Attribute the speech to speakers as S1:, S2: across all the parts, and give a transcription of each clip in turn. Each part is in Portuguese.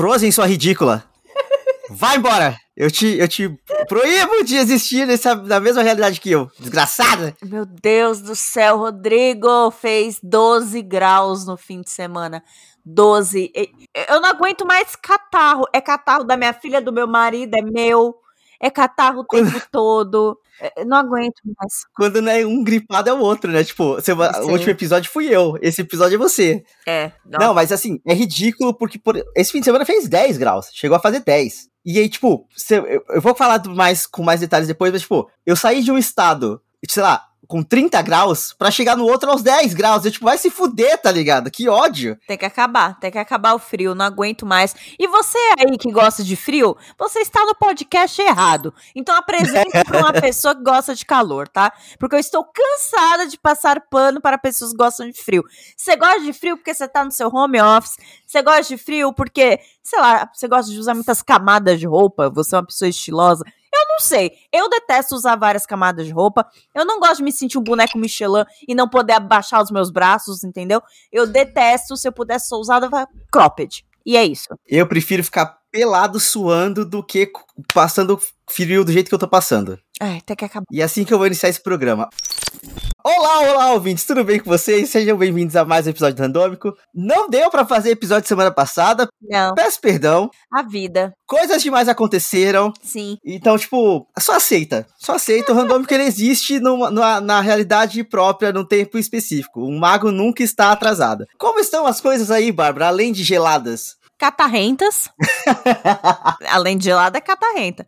S1: Frozen, sua ridícula. Vai embora! Eu te, eu te proíbo de existir nessa, na mesma realidade que eu. Desgraçada!
S2: Meu Deus do céu, Rodrigo fez 12 graus no fim de semana. 12. Eu não aguento mais catarro. É catarro da minha filha, do meu marido, é meu. É catarro o tempo todo. Eu não aguento mais.
S1: Quando não é um gripado é o outro, né? Tipo, você, o último episódio fui eu, esse episódio é você.
S2: É.
S1: Não, não mas assim, é ridículo porque por, esse fim de semana fez 10 graus. Chegou a fazer 10. E aí, tipo, você, eu, eu vou falar mais com mais detalhes depois, mas, tipo, eu saí de um estado, sei lá, com 30 graus para chegar no outro aos 10 graus. Eu, tipo, vai se fuder, tá ligado? Que ódio.
S2: Tem que acabar, tem que acabar o frio, não aguento mais. E você aí que gosta de frio, você está no podcast errado. Então apresente para uma pessoa que gosta de calor, tá? Porque eu estou cansada de passar pano para pessoas que gostam de frio. Você gosta de frio porque você tá no seu home office, você gosta de frio porque, sei lá, você gosta de usar muitas camadas de roupa, você é uma pessoa estilosa. Eu não sei. Eu detesto usar várias camadas de roupa. Eu não gosto de me sentir um boneco Michelin e não poder abaixar os meus braços, entendeu? Eu detesto, se eu pudesse só usar, cropped. E é isso.
S1: Eu prefiro ficar pelado suando do que passando frio do jeito que eu tô passando.
S2: É, tem que acabar.
S1: E é assim que eu vou iniciar esse programa. Olá, olá, ouvintes, tudo bem com vocês? Sejam bem-vindos a mais um episódio do Randômico. Não deu para fazer episódio semana passada.
S2: Não.
S1: Peço perdão.
S2: A vida.
S1: Coisas demais aconteceram.
S2: Sim.
S1: Então, tipo, só aceita. Só aceita. O Randômico ele existe numa, numa, na realidade própria, num tempo específico. Um mago nunca está atrasado. Como estão as coisas aí, Bárbara, além de geladas?
S2: Catarrentas. Além de gelada, é catarrenta.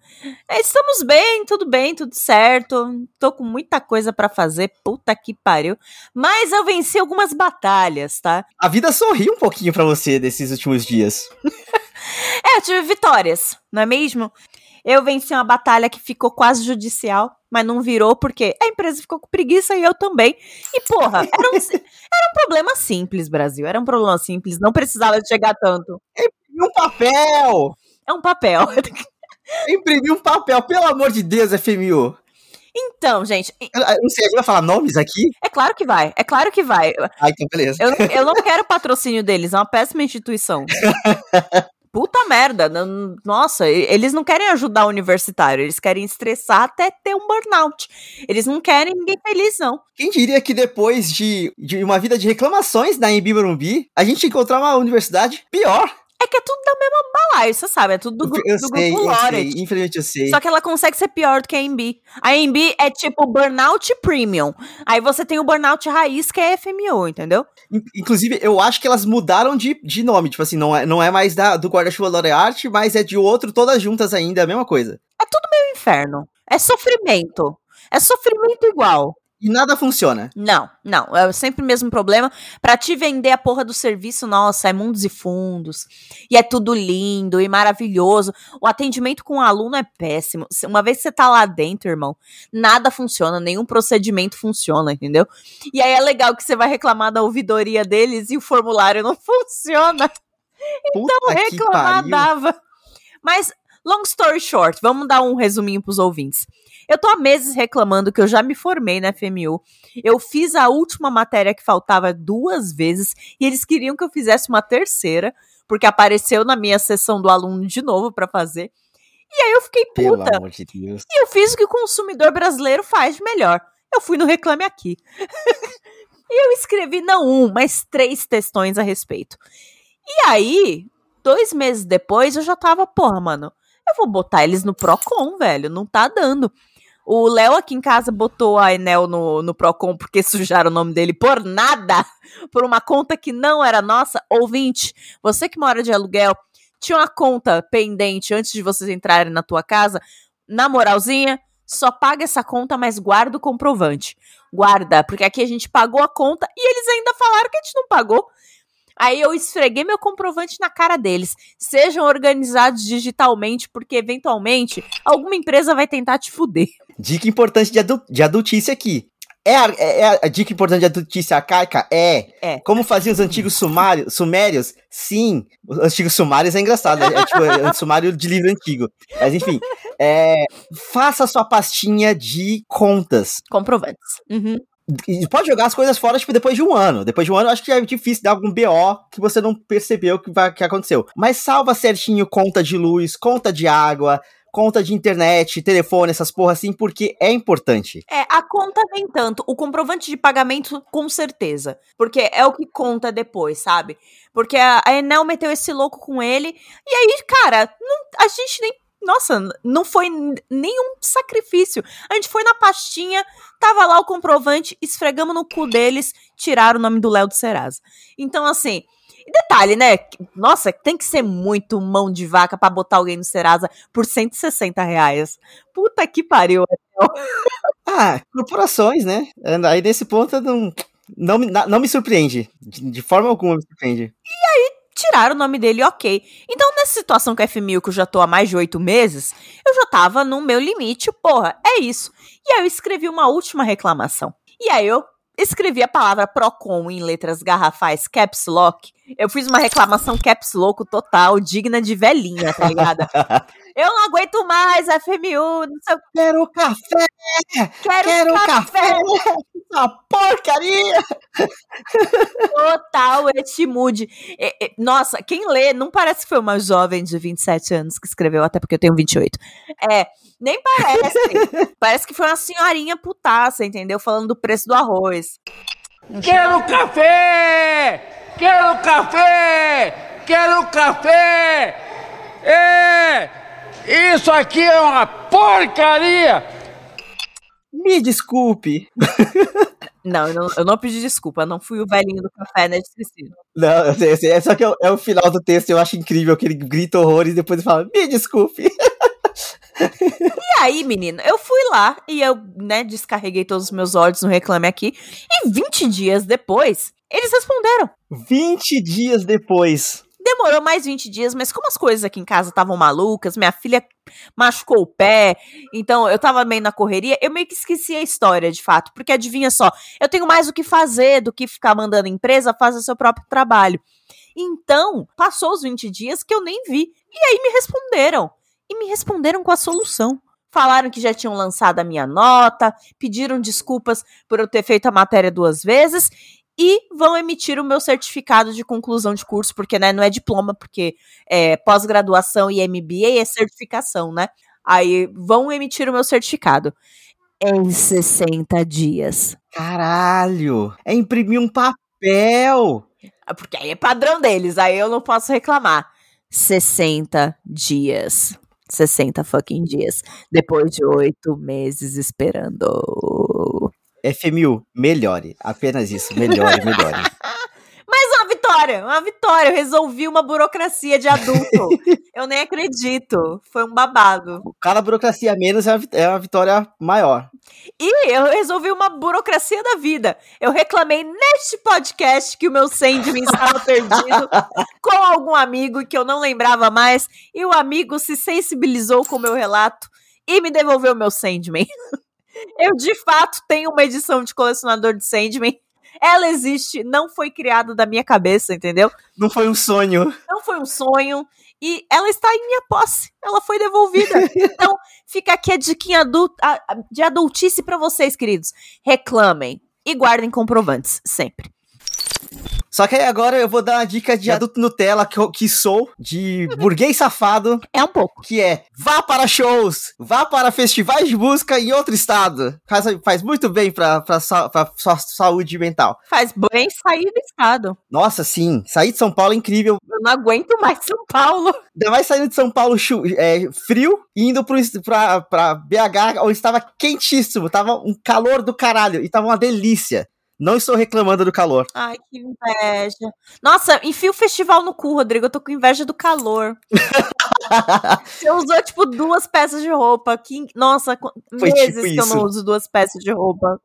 S2: É, estamos bem, tudo bem, tudo certo. Tô com muita coisa para fazer, puta que pariu. Mas eu venci algumas batalhas, tá?
S1: A vida sorriu um pouquinho para você desses últimos dias.
S2: é, eu tive vitórias, não é mesmo? Eu venci uma batalha que ficou quase judicial, mas não virou porque a empresa ficou com preguiça e eu também. E, porra, era um, era um problema simples, Brasil. Era um problema simples, não precisava chegar tanto.
S1: Imprimir um papel!
S2: É um papel.
S1: Imprimir um papel, pelo amor de Deus, FMU.
S2: Então, gente.
S1: Não sei, a gente vai falar nomes aqui?
S2: É claro que vai, é claro que vai.
S1: Ah, então beleza.
S2: Eu, eu não quero patrocínio deles, é uma péssima instituição. puta merda. Nossa, eles não querem ajudar o universitário, eles querem estressar até ter um burnout. Eles não querem ninguém feliz, não.
S1: Quem diria que depois de, de uma vida de reclamações na Embi a gente encontrar uma universidade pior?
S2: É que é tudo da mesma balaio, você sabe, é tudo do,
S1: eu
S2: do
S1: sei,
S2: grupo
S1: Lore. Infelizmente eu sei.
S2: Só que ela consegue ser pior do que a MB. A MB é tipo Burnout Premium. Aí você tem o Burnout Raiz, que é FMO, entendeu?
S1: Inclusive, eu acho que elas mudaram de, de nome. Tipo assim, não é, não é mais da, do Guarda-Chuva Lorearte, mas é de outro, todas juntas ainda, é a mesma coisa.
S2: É tudo meio inferno. É sofrimento. É sofrimento igual.
S1: E nada funciona.
S2: Não, não. É sempre o mesmo problema. Para te vender a porra do serviço, nossa, é mundos e fundos. E é tudo lindo e maravilhoso. O atendimento com o aluno é péssimo. Uma vez que você tá lá dentro, irmão, nada funciona, nenhum procedimento funciona, entendeu? E aí é legal que você vai reclamar da ouvidoria deles e o formulário não funciona. Então
S1: Puta
S2: reclamar dava. Mas, long story short, vamos dar um resuminho pros ouvintes. Eu tô há meses reclamando que eu já me formei na FMU. Eu fiz a última matéria que faltava duas vezes e eles queriam que eu fizesse uma terceira, porque apareceu na minha sessão do aluno de novo para fazer. E aí eu fiquei puta.
S1: Pelo amor de Deus.
S2: E eu fiz o que o consumidor brasileiro faz de melhor. Eu fui no Reclame Aqui. e eu escrevi não um, mas três textões a respeito. E aí, dois meses depois, eu já tava, porra, mano, eu vou botar eles no Procon, velho. Não tá dando. O Léo aqui em casa botou a Enel no, no Procon porque sujaram o nome dele por nada, por uma conta que não era nossa. Ouvinte, você que mora de aluguel, tinha uma conta pendente antes de vocês entrarem na tua casa, na moralzinha, só paga essa conta, mas guarda o comprovante. Guarda, porque aqui a gente pagou a conta e eles ainda falaram que a gente não pagou. Aí eu esfreguei meu comprovante na cara deles. Sejam organizados digitalmente, porque eventualmente alguma empresa vai tentar te fuder.
S1: Dica importante de, adu de adultice aqui. É a, é, é a, dica importante de adultice arcaica? É.
S2: é.
S1: Como faziam os antigos sumários, sumérios? Sim. Os antigos sumários é engraçado. É, é tipo é sumário de livro antigo. Mas enfim. É, faça sua pastinha de contas.
S2: Comprovantes. Uhum
S1: pode jogar as coisas fora, tipo, depois de um ano. Depois de um ano, acho que é difícil dar algum BO que você não percebeu que, vai, que aconteceu. Mas salva certinho conta de luz, conta de água, conta de internet, telefone, essas porra assim, porque é importante.
S2: É, a conta nem tanto. O comprovante de pagamento, com certeza. Porque é o que conta depois, sabe? Porque a, a Enel meteu esse louco com ele. E aí, cara, não, a gente nem. Nossa, não foi nenhum sacrifício. A gente foi na pastinha, tava lá o comprovante, esfregamos no cu deles, tiraram o nome do Léo do Serasa. Então, assim, e detalhe, né? Nossa, tem que ser muito mão de vaca para botar alguém no Serasa por 160 reais. Puta que pariu.
S1: ah, corporações, né? Aí nesse ponto não, não, não me surpreende. De, de forma alguma me surpreende.
S2: E aí, tiraram o nome dele, ok. Então, nessa situação com a F1000, que eu já tô há mais de oito meses, eu já tava no meu limite, porra, é isso. E aí eu escrevi uma última reclamação. E aí eu escrevi a palavra Procon em letras garrafais caps lock, eu fiz uma reclamação caps lock total, digna de velhinha, tá ligado? Eu não aguento mais a FMU, não sei o
S1: Quero café!
S2: Quero, Quero café!
S1: Essa porcaria!
S2: Total, este mood. Nossa, quem lê, não parece que foi uma jovem de 27 anos que escreveu, até porque eu tenho 28. É, nem parece. parece que foi uma senhorinha putaça, entendeu? Falando do preço do arroz.
S3: Quero café! Quero café! Quero café! É! Isso aqui é uma porcaria!
S1: Me desculpe.
S2: Não eu, não, eu não pedi desculpa, não fui o velhinho do café, né, esquecido.
S1: Não, eu sei, eu sei, é só que é, é o final do texto, eu acho incrível que ele grita horrores e depois ele fala, me desculpe.
S2: E aí, menina, eu fui lá e eu, né, descarreguei todos os meus ódios no Reclame Aqui. E 20 dias depois, eles responderam.
S1: 20 dias depois.
S2: Demorou mais 20 dias, mas como as coisas aqui em casa estavam malucas, minha filha machucou o pé, então eu tava meio na correria, eu meio que esqueci a história, de fato, porque adivinha só, eu tenho mais o que fazer do que ficar mandando a empresa fazer seu próprio trabalho. Então, passou os 20 dias que eu nem vi. E aí me responderam. E me responderam com a solução. Falaram que já tinham lançado a minha nota, pediram desculpas por eu ter feito a matéria duas vezes e vão emitir o meu certificado de conclusão de curso, porque né, não é diploma, porque é, pós-graduação e MBA é certificação, né? Aí vão emitir o meu certificado em 60 dias.
S1: Caralho! É imprimir um papel!
S2: Ah, porque aí é padrão deles, aí eu não posso reclamar. 60 dias. 60 fucking dias. Depois de oito meses esperando.
S1: FMU, melhore. Apenas isso, melhore, melhore.
S2: Mais uma vitória, uma vitória. Eu resolvi uma burocracia de adulto. eu nem acredito. Foi um babado.
S1: Cada burocracia menos é uma, é uma vitória maior.
S2: E eu resolvi uma burocracia da vida. Eu reclamei neste podcast que o meu Sandman estava perdido com algum amigo que eu não lembrava mais. E o amigo se sensibilizou com o meu relato e me devolveu o meu Sandman. Eu, de fato, tenho uma edição de colecionador de Sandman. Ela existe, não foi criada da minha cabeça, entendeu?
S1: Não foi um sonho.
S2: Não foi um sonho. E ela está em minha posse. Ela foi devolvida. então, fica aqui a diquinha de adultice para vocês, queridos. Reclamem e guardem comprovantes, sempre.
S1: Só que aí agora eu vou dar uma dica de adulto Nutella que, que sou, de burguês safado.
S2: É um pouco.
S1: Que é, vá para shows, vá para festivais de música em outro estado. Faz, faz muito bem pra, pra, pra sua saúde mental.
S2: Faz bem sair do estado.
S1: Nossa, sim. Sair de São Paulo é incrível.
S2: Eu não aguento mais São Paulo.
S1: Ainda mais saindo de São Paulo é, frio e indo pro, pra, pra BH, onde estava quentíssimo. Tava um calor do caralho e tava uma delícia. Não estou reclamando do calor.
S2: Ai, que inveja. Nossa, enfia o festival no cu, Rodrigo. Eu tô com inveja do calor. Você usou, tipo, duas peças de roupa. Que... Nossa, Foi meses tipo que eu não uso duas peças de roupa.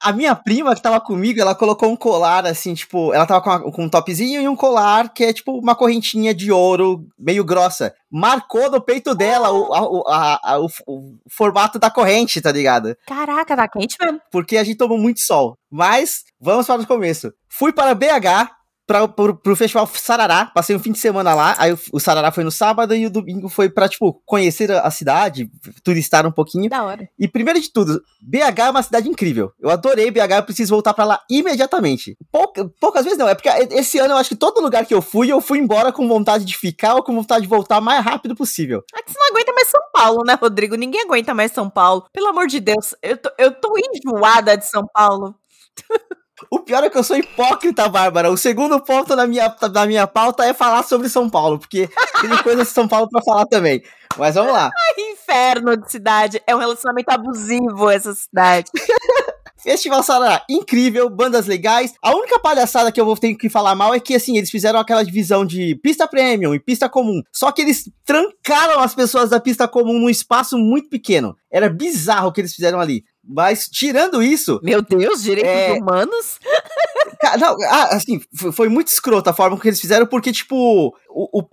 S1: A minha prima que tava comigo, ela colocou um colar, assim, tipo, ela tava com, uma, com, um topzinho e um colar que é tipo uma correntinha de ouro meio grossa. Marcou no peito dela o, a, a, o, o, formato da corrente, tá ligado?
S2: Caraca, tá quente mesmo.
S1: Porque a gente tomou muito sol. Mas, vamos para o começo. Fui para BH pra, pro, pro festival Sarará, passei um fim de semana lá, aí o, o Sarará foi no sábado e o domingo foi pra, tipo, conhecer a, cidade, turistar um pouquinho.
S2: Da hora.
S1: E primeiro de tudo, BH é uma cidade incrível. Eu adorei BH, eu preciso voltar pra lá imediatamente. Pouca, poucas vezes não, é porque esse ano eu acho que todo lugar que eu fui, eu fui embora com vontade de ficar ou com vontade de voltar o mais rápido possível.
S2: É que você não aguenta mais São Paulo, né, Rodrigo? Ninguém aguenta mais São Paulo. Pelo amor de Deus, eu tô, eu tô enjoada de São Paulo.
S1: O pior é que eu sou hipócrita, Bárbara. O segundo ponto da minha, da minha pauta é falar sobre São Paulo, porque tem coisas de São Paulo pra falar também. Mas vamos lá.
S2: Ai, inferno de cidade. É um relacionamento abusivo essa cidade.
S1: Festival Sarará, incrível, bandas legais. A única palhaçada que eu vou ter que falar mal é que, assim, eles fizeram aquela divisão de pista premium e pista comum. Só que eles trancaram as pessoas da pista comum num espaço muito pequeno. Era bizarro o que eles fizeram ali. Mas, tirando isso.
S2: Meu Deus, direitos é... humanos?
S1: Não, ah, assim, foi muito escroto a forma que eles fizeram, porque, tipo, o, o,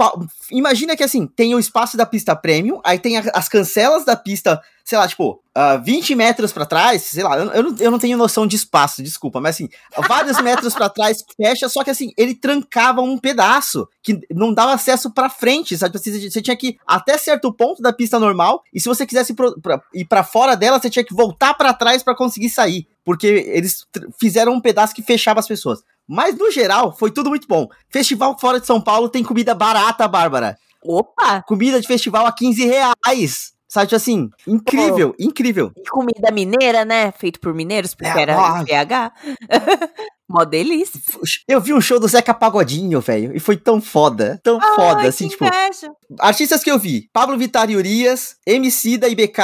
S1: imagina que assim, tem o espaço da pista premium, aí tem a, as cancelas da pista, sei lá, tipo, uh, 20 metros para trás, sei lá, eu, eu, não, eu não tenho noção de espaço, desculpa, mas assim, vários metros para trás fecha, só que assim, ele trancava um pedaço que não dava acesso para frente, sabe? Você, você, tinha que ir até certo ponto da pista normal, e se você quisesse pro, pra, ir para fora dela, você tinha que voltar para trás para conseguir sair porque eles fizeram um pedaço que fechava as pessoas. Mas no geral, foi tudo muito bom. Festival fora de São Paulo tem comida barata, Bárbara.
S2: Opa!
S1: Comida de festival a 15 reais. Sabe, tipo assim, incrível, Pô, incrível.
S2: E comida mineira, né? Feito por mineiros, porque é, era ó, PH. Mó delícia.
S1: Eu vi um show do Zeca Pagodinho, velho, e foi tão foda, tão Ai, foda, assim, tipo... Inveja. Artistas que eu vi, Pablo Vittar e Urias, MC da IBK,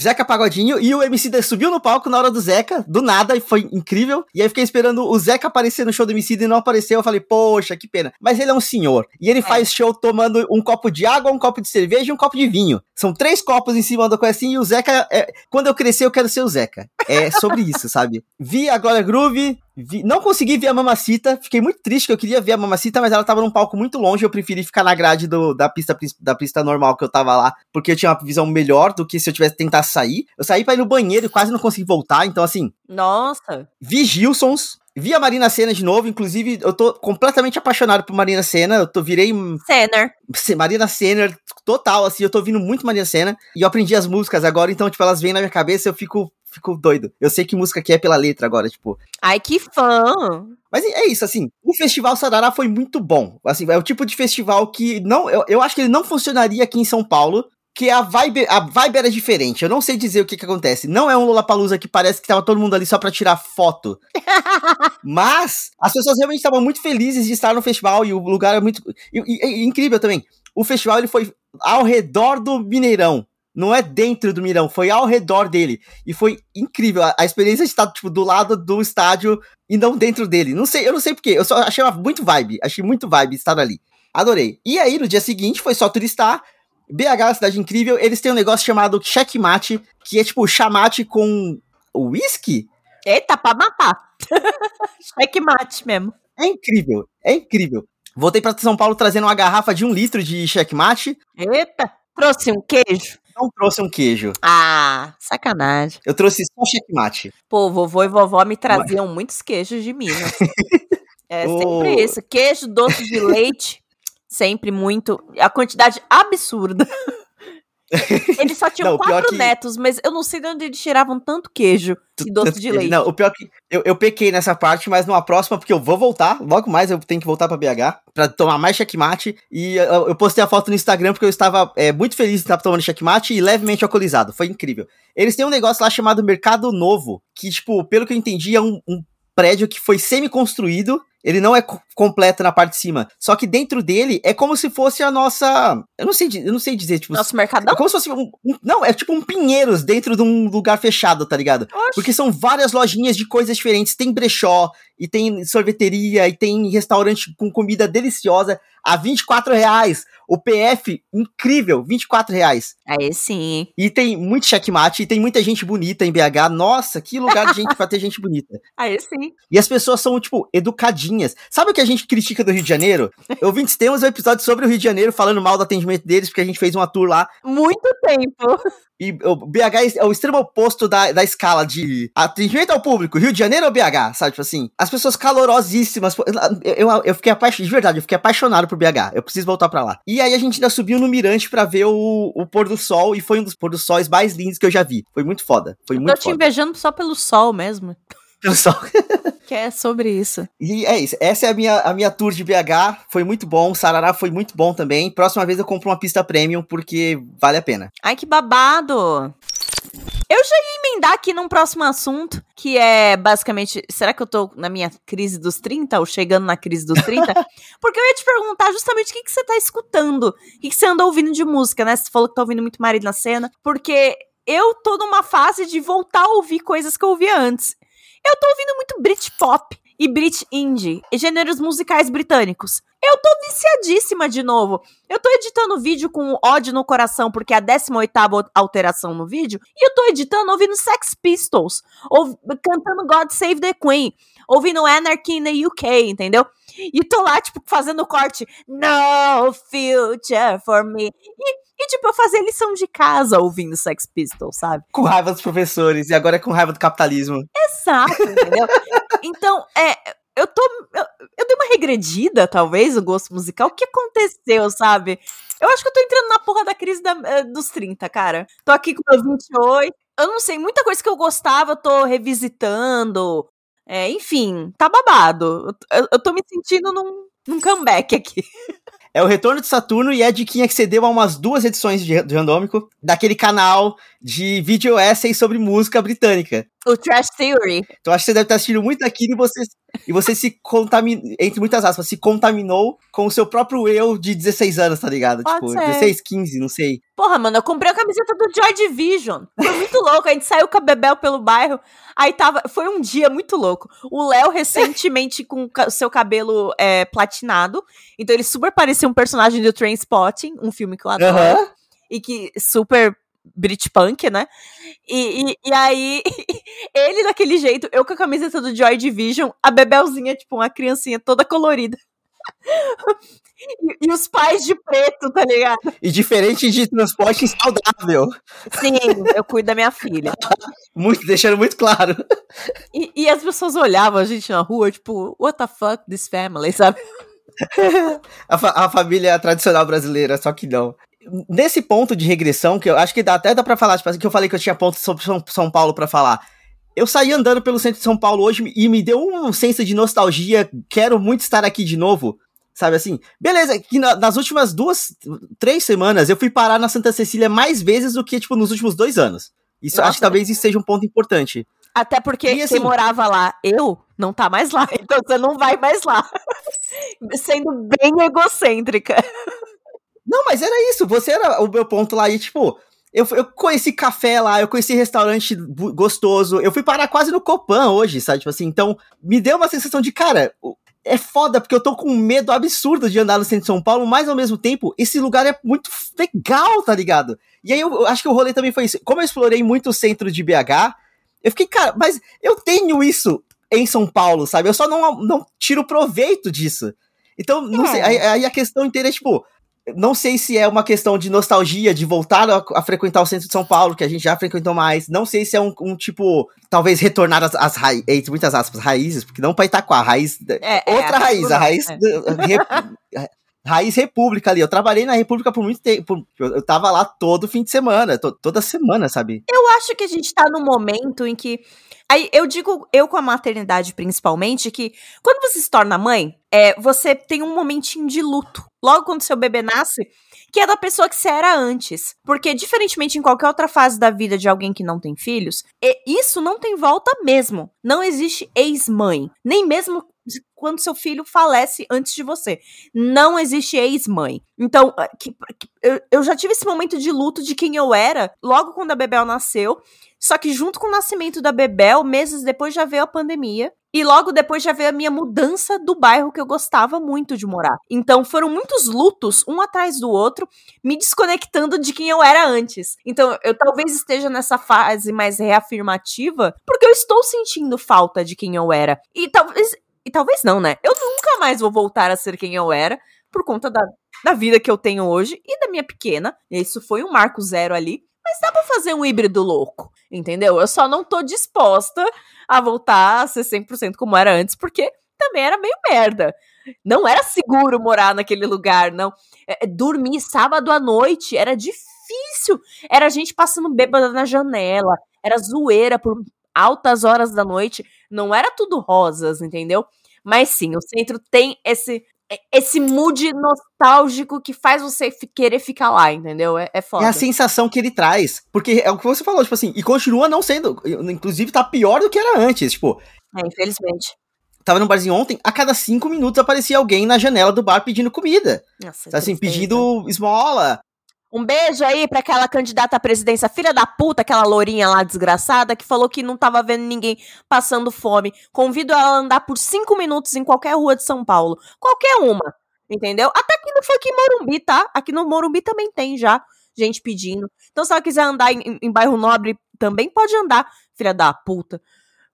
S1: Zeca Pagodinho e o MC da subiu no palco na hora do Zeca, do nada, e foi incrível. E aí fiquei esperando o Zeca aparecer no show do MC e não apareceu. Eu falei, poxa, que pena. Mas ele é um senhor. E ele é. faz show tomando um copo de água, um copo de cerveja e um copo de vinho. São três copos em cima do coisinho e o Zeca. É... Quando eu crescer, eu quero ser o Zeca. É sobre isso, sabe? Vi a Glória Groove, Vi, não consegui ver a Mamacita, fiquei muito triste que eu queria ver a Mamacita, mas ela tava num palco muito longe, eu preferi ficar na grade do, da, pista, da pista normal que eu tava lá, porque eu tinha uma visão melhor do que se eu tivesse tentar sair. Eu saí pra ir no banheiro e quase não consegui voltar, então assim...
S2: Nossa!
S1: Vi Gilsons, Vi a Marina Senna de novo, inclusive eu tô completamente apaixonado por Marina Senna, eu tô virei...
S2: Senner.
S1: Marina Senna, total, assim, eu tô ouvindo muito Marina Senna, e eu aprendi as músicas agora, então, tipo, elas vêm na minha cabeça, eu fico fico doido. Eu sei que música que é pela letra agora, tipo.
S2: Ai, que fã!
S1: Mas é isso, assim, o Festival Sarará foi muito bom. Assim, é o tipo de festival que não. Eu, eu acho que ele não funcionaria aqui em São Paulo. Que a vibe, a vibe era diferente. Eu não sei dizer o que, que acontece. Não é um Lollapalooza que parece que tava todo mundo ali só pra tirar foto. Mas as pessoas realmente estavam muito felizes de estar no festival e o lugar é muito. E, e, e, incrível também. O festival ele foi ao redor do Mineirão não é dentro do Mirão, foi ao redor dele. E foi incrível. A, a, experiência de estar, tipo, do lado do estádio e não dentro dele. Não sei, eu não sei porquê. Eu só achei muito vibe. Achei muito vibe estar ali. Adorei. E aí, no dia seguinte, foi só turistar. BH é uma cidade incrível. Eles têm um negócio chamado checkmate, que é tipo chamate com whisky.
S2: Eita, pra matar. checkmate mesmo.
S1: É incrível, é incrível. Voltei para São Paulo trazendo uma garrafa de um litro de checkmate.
S2: Eita, trouxe um queijo
S1: não trouxe um queijo.
S2: Ah, sacanagem.
S1: Eu trouxe só checkmate.
S2: Pô, vovô e vovó me traziam muitos queijos de Minas. é oh. sempre isso. Queijo, doce de leite, sempre muito. A quantidade absurda. Eles só tinham não, quatro que... netos, mas eu não sei de onde eles tiravam tanto queijo e doce de leite.
S1: Não, o pior que eu, eu pequei nessa parte, mas numa próxima, porque eu vou voltar, logo mais eu tenho que voltar pra BH pra tomar mais checkmate. E eu, eu postei a foto no Instagram porque eu estava é, muito feliz de estar tomando checkmate e levemente alcoolizado. Foi incrível. Eles têm um negócio lá chamado Mercado Novo, que, tipo, pelo que eu entendi, é um, um prédio que foi semi-construído ele não é completo na parte de cima. Só que dentro dele é como se fosse a nossa. Eu não sei, eu não sei dizer, tipo.
S2: Nosso mercadão?
S1: É como se fosse um, um, Não, é tipo um Pinheiros dentro de um lugar fechado, tá ligado? Oxe. Porque são várias lojinhas de coisas diferentes. Tem brechó, e tem sorveteria, e tem restaurante com comida deliciosa a 24 reais. O PF, incrível, 24 reais.
S2: Aí sim.
S1: E tem muito checkmate, e tem muita gente bonita em BH. Nossa, que lugar de gente pra ter gente bonita.
S2: Aí sim.
S1: E as pessoas são, tipo, educadíssimas modinhas. Sabe o que a gente critica do Rio de Janeiro? Ouvintes, temos um episódio sobre o Rio de Janeiro falando mal do atendimento deles, porque a gente fez uma tour lá.
S2: Muito tempo.
S1: E o BH é o extremo oposto da, da escala de atendimento ao público, Rio de Janeiro ou BH, sabe? Tipo assim, as pessoas calorosíssimas. Eu, eu, eu fiquei apaixonado, de verdade, eu fiquei apaixonado por BH. Eu preciso voltar pra lá. E aí a gente ainda subiu no Mirante pra ver o, o pôr do sol, e foi um dos pôr do sóis mais lindos que eu já vi. Foi muito foda. Foi muito
S2: Tô te
S1: foda.
S2: invejando só pelo sol mesmo.
S1: Sol.
S2: Que é sobre isso.
S1: E é isso. Essa é a minha, a minha tour de BH. Foi muito bom. Sarará foi muito bom também. Próxima vez eu compro uma pista premium porque vale a pena.
S2: Ai, que babado! Eu já ia emendar aqui num próximo assunto, que é basicamente, será que eu tô na minha crise dos 30 ou chegando na crise dos 30? Porque eu ia te perguntar justamente o que, que você tá escutando, o que, que você anda ouvindo de música, né? Você falou que tá ouvindo muito marido na cena, porque eu tô numa fase de voltar a ouvir coisas que eu ouvia antes. Eu tô ouvindo muito Britpop e Brit Indie, gêneros musicais britânicos. Eu tô viciadíssima de novo. Eu tô editando vídeo com ódio no coração, porque é a 18ª alteração no vídeo, e eu tô editando ouvindo Sex Pistols, ou cantando God Save the Queen, ouvindo Anarchy in the UK, entendeu? E tô lá, tipo, fazendo corte, no future for me. E, e, tipo, eu fazia lição de casa ouvindo Sex Pistols, sabe?
S1: Com raiva dos professores, e agora é com raiva do capitalismo.
S2: Exato, entendeu? então, é, eu tô. Eu, eu, dei uma regredida, talvez, no gosto musical. O que aconteceu, sabe? Eu acho que eu tô entrando na porra da crise da, eh, dos 30, cara. Tô aqui com meus 28. Eu não sei, muita coisa que eu gostava, eu tô revisitando. É, enfim, tá babado. Eu, eu tô me sentindo num, num comeback aqui.
S1: É o retorno de Saturno e é de quem excedeu a umas duas edições de, Randômico, daquele canal de vídeo essay sobre música britânica.
S2: O Trash Theory.
S1: Então acho que você deve estar assistindo muito aquilo e você, e você se contaminou, entre muitas aspas, se contaminou com o seu próprio eu de 16 anos, tá ligado?
S2: Pode
S1: tipo,
S2: ser.
S1: 16, 15, não sei.
S2: Porra, mano, eu comprei a camiseta do Joy Division. Foi muito louco. A gente saiu com a Bebel pelo bairro. Aí tava. Foi um dia muito louco. O Léo, recentemente, com o seu cabelo é, platinado. Então ele super parecia um personagem do Trainspotting, um filme que eu adoro.
S1: Aham.
S2: E que super Britpunk, né? E, e, e aí, ele daquele jeito, eu com a camiseta do Joy Division, a Bebelzinha, tipo, uma criancinha toda colorida. E, e os pais de preto, tá ligado?
S1: E diferente de transporte saudável.
S2: Sim, eu cuido da minha filha.
S1: Muito, deixando muito claro.
S2: E, e as pessoas olhavam a gente na rua, tipo, what the fuck, this family, sabe?
S1: A, fa- a família tradicional brasileira, só que não. Nesse ponto de regressão, que eu acho que dá, até dá pra falar, tipo, que eu falei que eu tinha pontos sobre São, São Paulo pra falar. Eu saí andando pelo centro de São Paulo hoje e me deu um senso de nostalgia. Quero muito estar aqui de novo. Sabe assim? Beleza, que na- nas últimas duas, três semanas eu fui parar na Santa Cecília mais vezes do que, tipo, nos últimos dois anos. Isso
S2: Nossa.
S1: acho que talvez isso seja um ponto importante.
S2: Até porque
S1: E assim-
S2: quem morava lá, eu, não tá mais lá. Então você não vai mais lá. Sendo bem egocêntrica.
S1: Não, mas era isso. Você era o meu ponto lá. E, tipo, eu, eu conheci café lá, eu conheci restaurante gostoso. Eu fui parar quase no Copan hoje, sabe? Tipo assim, então, me deu uma sensação de, cara, é foda, porque eu tô com um medo absurdo de andar no centro de São Paulo, mas ao mesmo tempo, esse lugar é muito legal, tá ligado? E aí eu, eu acho que o rolê também foi isso. Como eu explorei muito o centro de BH, eu fiquei, cara, mas eu tenho isso em São Paulo, sabe? Eu só não, não tiro proveito disso. Então, não
S2: É.
S1: sei. Aí, aí a questão inteira é, tipo, não sei se é uma questão de nostalgia, de voltar a, a frequentar o centro de São Paulo, que a gente já frequentou mais. Não sei se é um, um tipo, talvez retornar às, às raízes, entre muitas aspas, raízes, porque não pra Itaquá, raiz.
S2: É, é,
S1: outra
S2: a
S1: raiz, a raiz.
S2: é.
S1: raiz República ali. Eu trabalhei na República por muito tempo. Eu, eu tava lá todo fim de semana, to- toda semana, sabe?
S2: Eu acho que a gente tá num momento em que. Aí eu digo, eu com a maternidade principalmente, que quando você se torna mãe, é, você tem um momentinho de luto. Logo quando seu bebê nasce, que é da pessoa que você era antes. Porque, diferentemente em qualquer outra fase da vida de alguém que não tem filhos, isso não tem volta mesmo. Não existe ex-mãe. Nem mesmo quando seu filho falece antes de você. Não existe ex-mãe. Então, ah, eu, eu já tive esse momento de luto de quem eu era logo quando a Bebel nasceu. Só que junto com o nascimento da Bebel, meses depois já veio a pandemia. E logo depois já veio a minha mudança do bairro que eu gostava muito de morar. Então foram muitos lutos, um atrás do outro, me desconectando de quem eu era antes. Então eu talvez esteja nessa fase mais reafirmativa, porque eu estou sentindo falta de quem eu era. E talvez e talvez não, né? Eu nunca mais vou voltar a ser quem eu era por conta da, da vida que eu tenho hoje e da minha pequena. Isso foi um marco zero ali. Mas dá pra fazer um híbrido louco, entendeu? Eu só não tô disposta a voltar a ser 100% como era antes, porque também era meio merda. Não era seguro morar naquele lugar, não. É, é dormir sábado à noite era difícil. Era gente passando bêbada na janela, era zoeira por altas horas da noite. Não era tudo rosas, entendeu? Mas sim, o centro tem esse esse mood nostálgico que faz você querer ficar lá, entendeu? É, é foda.
S1: É a sensação que ele traz. Porque é o que você falou, tipo assim, e continua não sendo. Inclusive, tá pior do que era antes. Tipo.
S2: É, infelizmente.
S1: Tava no barzinho ontem, a cada cinco minutos aparecia alguém na janela do bar pedindo comida. Nossa, assim, pedindo esmola.
S2: Um beijo aí pra aquela candidata à presidência, filha da puta, aquela lourinha lá desgraçada, que falou que não tava vendo ninguém passando fome. Convido ela a andar por cinco minutos em qualquer rua de São Paulo. Qualquer uma. Entendeu? Até aqui no funk Morumbi, tá? Aqui no Morumbi também tem já gente pedindo. Então, se ela quiser andar em, em, em bairro nobre, também pode andar, filha da puta.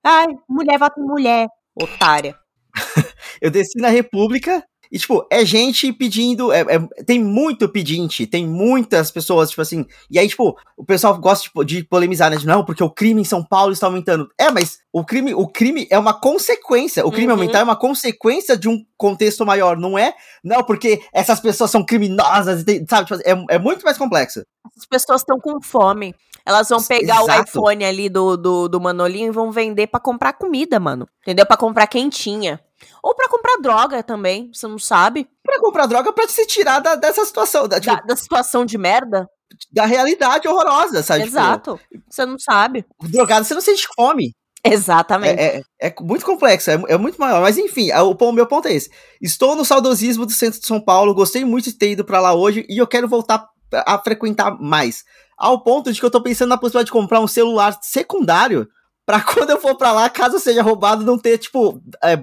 S2: Ai, mulher vota em mulher, otária.
S1: eu desci na República, e, tipo, é gente pedindo. É, é, tem muito pedinte, tem muitas pessoas, tipo assim. E aí, tipo, o pessoal gosta tipo, de polemizar, né? De, não, porque o crime em São Paulo está aumentando. É, mas o crime, o crime é uma consequência. O crime uhum. aumentar é uma consequência de um contexto maior, não é? Não, porque essas pessoas são criminosas, sabe? Tipo, é, é muito mais complexo.
S2: As pessoas estão com fome. Elas vão pegar Exato. o iPhone ali do, do, do Manolinho e vão vender para comprar comida, mano. Entendeu? Para comprar quentinha. Ou para comprar droga também, você não sabe.
S1: Para comprar droga para se tirar da, dessa situação. Da,
S2: tipo, da, da, situação de merda?
S1: Da realidade horrorosa, sabe?
S2: Tipo, Exato. Tipo, você não sabe.
S1: Drogado você não sente fome.
S2: Exatamente.
S1: É, é, é muito complexo, é, é, muito maior. Mas enfim, o, o meu ponto é esse. Estou no saudosismo do centro de São Paulo, gostei muito de ter ido para lá hoje e eu quero voltar a frequentar mais. Ao ponto de que eu tô pensando na possibilidade de comprar um celular secundário para quando eu for para lá, caso seja roubado, não ter, tipo, é,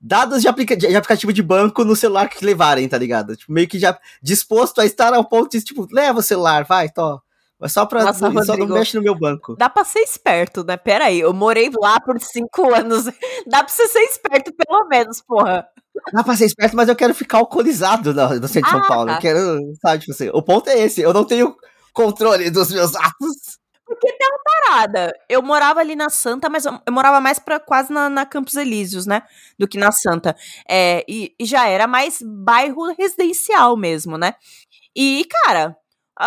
S1: dados de, aplica de, aplicativo de banco no celular que levarem, tá ligado? Tipo, meio que já disposto a estar ao ponto de, tipo, leva o celular, vai, to. Mas só pra. Nossa, só Rodrigo, não mexe no meu banco.
S2: Dá pra ser esperto, né? Pera aí, eu morei lá por cinco anos. Dá pra você ser esperto, pelo menos, porra.
S1: Dá pra ser esperto, mas eu quero ficar alcoolizado no, no centro ah, de São ah, Paulo. Tá. Eu quero, sabe, tipo assim, o ponto é esse. Eu não tenho controle dos meus atos.
S2: Porque tem uma parada. Eu morava ali na Santa, mas eu, morava mais pra quase na, na, Campos Elíseos, né? Do que na Santa. É, e, e, já era mais bairro residencial mesmo, né? E, cara,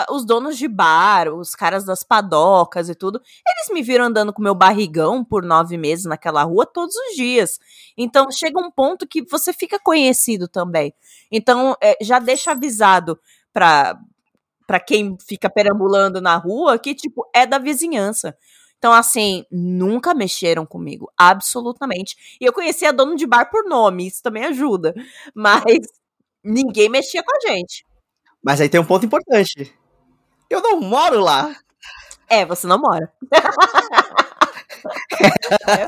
S2: os donos de bar, os caras das padocas e tudo, eles me viram andando com meu barrigão por nove meses naquela rua todos os dias. Então chega um ponto que você fica conhecido também. Então é, já deixa avisado pra para quem fica perambulando na rua que, tipo, é da vizinhança. Então, assim, nunca mexeram comigo, absolutamente. E eu conhecia dono de bar por nome, isso também ajuda. Mas ninguém mexia com a gente.
S1: Mas aí tem um ponto importante. Eu não moro lá.
S2: É, você não mora.
S1: é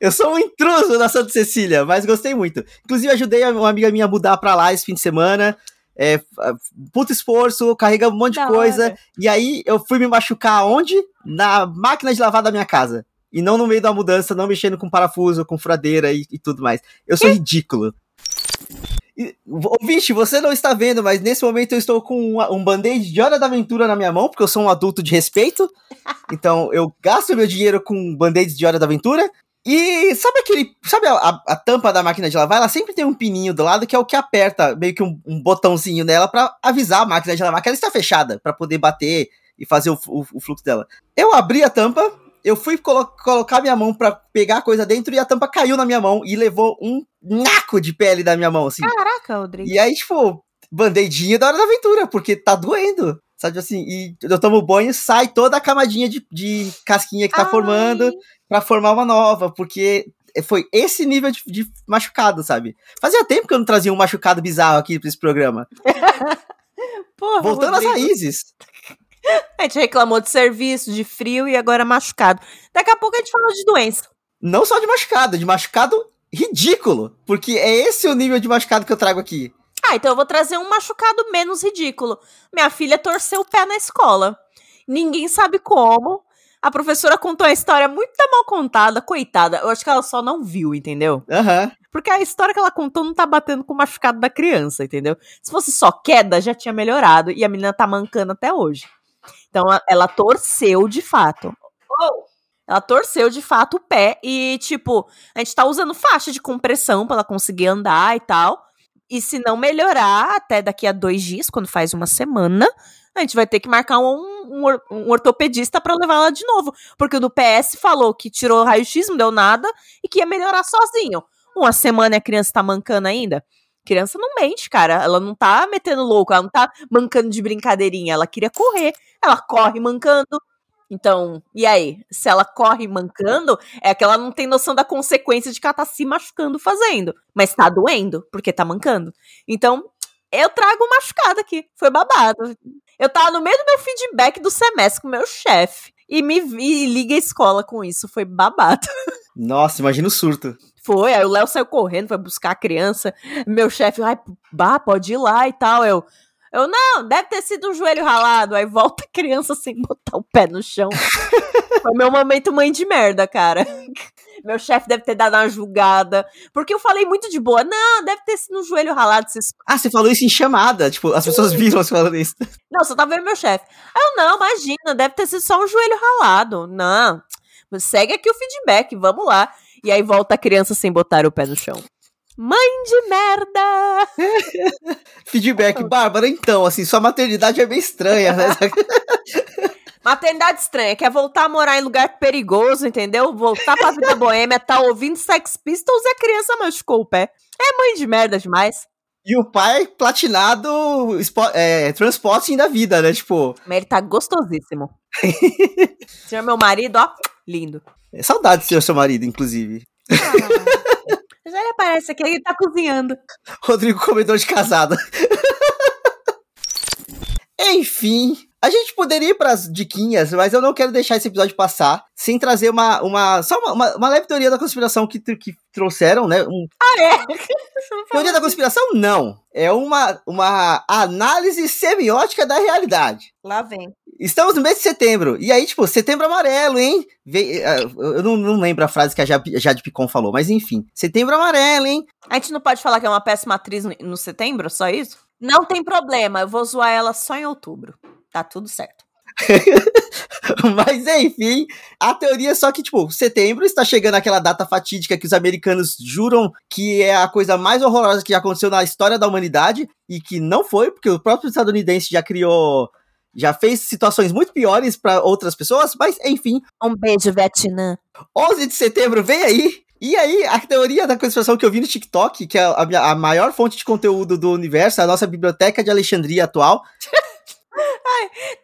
S1: eu sou um intruso na Santa Cecília, mas gostei muito. Inclusive, ajudei uma amiga minha a mudar pra lá esse fim de semana é, puto esforço, carrega um monte da de coisa. Hora. E aí eu fui me machucar onde? Na máquina de lavar da minha casa. E não no meio da mudança, não mexendo com parafuso, com furadeira e, e tudo mais. Eu sou ridículo. E, ouvinte, você não está vendo, mas nesse momento eu estou com um, um band-aid de Hora da Aventura na minha mão, porque eu sou um adulto de respeito. Então eu gasto meu dinheiro com band-aids de Hora da Aventura. E sabe aquele. Sabe a, a, a, tampa da máquina de lavar? Ela sempre tem um pininho do lado que é o que aperta, meio que um, um botãozinho nela para avisar a máquina de lavar que ela está fechada, para poder bater e fazer o, o, o, fluxo dela. Eu abri a tampa, eu fui colo colocar minha mão para pegar a coisa dentro e a tampa caiu na minha mão e levou um naco de pele da minha mão, assim.
S2: Caraca, Rodrigo.
S1: E aí, tipo, band-aidinho da hora da aventura, porque tá doendo. Sabe assim, e eu tomo banho, sai toda a camadinha de, de casquinha que tá Ai. formando para formar uma nova, porque foi esse nível de, de, machucado, sabe? Fazia tempo que eu não trazia um machucado bizarro aqui pra esse programa. Porra, Voltando Rodrigo. às raízes.
S2: A gente reclamou de serviço, de frio e agora machucado. Daqui a pouco a gente fala de doença.
S1: Não só de machucado, de machucado ridículo. Porque é esse o nível de machucado que eu trago aqui.
S2: Ah, então eu vou trazer um machucado menos ridículo. Minha filha torceu o pé na escola. Ninguém sabe como. A professora contou a história muito mal contada, coitada. Eu acho que ela só não viu, entendeu?
S1: Aham.
S2: Porque a história que ela contou não tá batendo com o machucado da criança, entendeu? Se fosse só queda, já tinha melhorado. E a menina tá mancando até hoje. Então ela, torceu de fato. Oh! Ela torceu de fato o pé e, tipo, a gente tá usando faixa de compressão pra ela conseguir andar e tal. E se não melhorar até daqui a dois dias, quando faz uma semana, a gente vai ter que marcar um, um, um ortopedista pra levar ela de novo. Porque o do PS falou que tirou raio-x, não deu nada, e que ia melhorar sozinho. Uma semana a criança tá mancando ainda. Criança não mente, cara. Ela não tá metendo louco, ela não tá mancando de brincadeirinha. Ela queria correr. Ela corre mancando. Então, e aí? Se ela corre mancando, é que ela não tem noção da consequência de que ela tá se machucando fazendo. Mas tá doendo, porque tá mancando. Então, eu trago machucado aqui. Foi babado. Eu tava no meio do meu feedback do semestre com o meu chefe. E me vi, e liga a escola com isso. Foi babado.
S1: Nossa, imagina o surto.
S2: Foi, aí o Léo saiu correndo, foi buscar a criança. Meu chefe, ai, bah, pode ir lá e tal. Eu, eu, não, deve ter sido um joelho ralado. Aí volta a criança sem botar o pé no chão. foi meu momento mãe de merda, cara. Meu chefe deve ter dado uma julgada. Porque eu falei muito de boa. Não, deve ter sido um joelho ralado.
S1: Ah, você falou isso em chamada. Tipo, as pessoas viram você falando isso.
S2: Não, só tava vendo meu chefe. Eu, não, imagina, deve ter sido só um joelho ralado. Não, segue aqui o feedback, vamos lá. E aí volta a criança sem botar o pé no chão. Mãe de merda!
S1: Feedback, Bárbara, então, assim, sua maternidade é bem estranha, né?
S2: Maternidade estranha, quer voltar a morar em lugar perigoso, entendeu? Voltar pra vida boêmia, tá ouvindo Sex Pistols e a criança machucou o pé. É mãe de merda demais.
S1: E o pai platinado é, transporting da vida, né? Tipo,
S2: Mas ele tá gostosíssimo. Senhor meu marido, ó, lindo.
S1: é saudade de ser seu marido, inclusive.
S2: Já ele aparece aqui, ele tá cozinhando.
S1: Rodrigo comedor de casada. Enfim, a gente poderia ir pras diquinhas, mas eu não quero deixar esse episódio passar sem trazer uma. uma só uma, uma, uma leve teoria da conspiração que, que trouxeram, né? Um,
S2: Ah, é?
S1: teoria da conspiração, não. É uma, uma análise semiótica da realidade.
S2: Lá vem.
S1: Estamos no mês de setembro. E aí, tipo, setembro amarelo, hein? Eh, eu não, não lembro a frase que a Jade Picon falou, mas enfim. Setembro amarelo, hein?
S2: A gente não pode falar que é uma péssima atriz no, no setembro, só isso? Não tem problema, eu vou zoar ela só em outubro. Tá tudo certo.
S1: Mas enfim, a teoria é só que, tipo, setembro está chegando aquela data fatídica que os americanos juram que é a coisa mais horrorosa que já aconteceu na história da humanidade e que não foi, porque o próprio estadunidense já criou. Já fez situações muito piores para outras pessoas, mas enfim,
S2: Um beijo, Vietnã.
S1: 11 de setembro vem aí. E aí, a teoria da conspiração que eu vi no TikTok, que é a, a maior fonte de conteúdo do universo, a nossa biblioteca de Alexandria atual,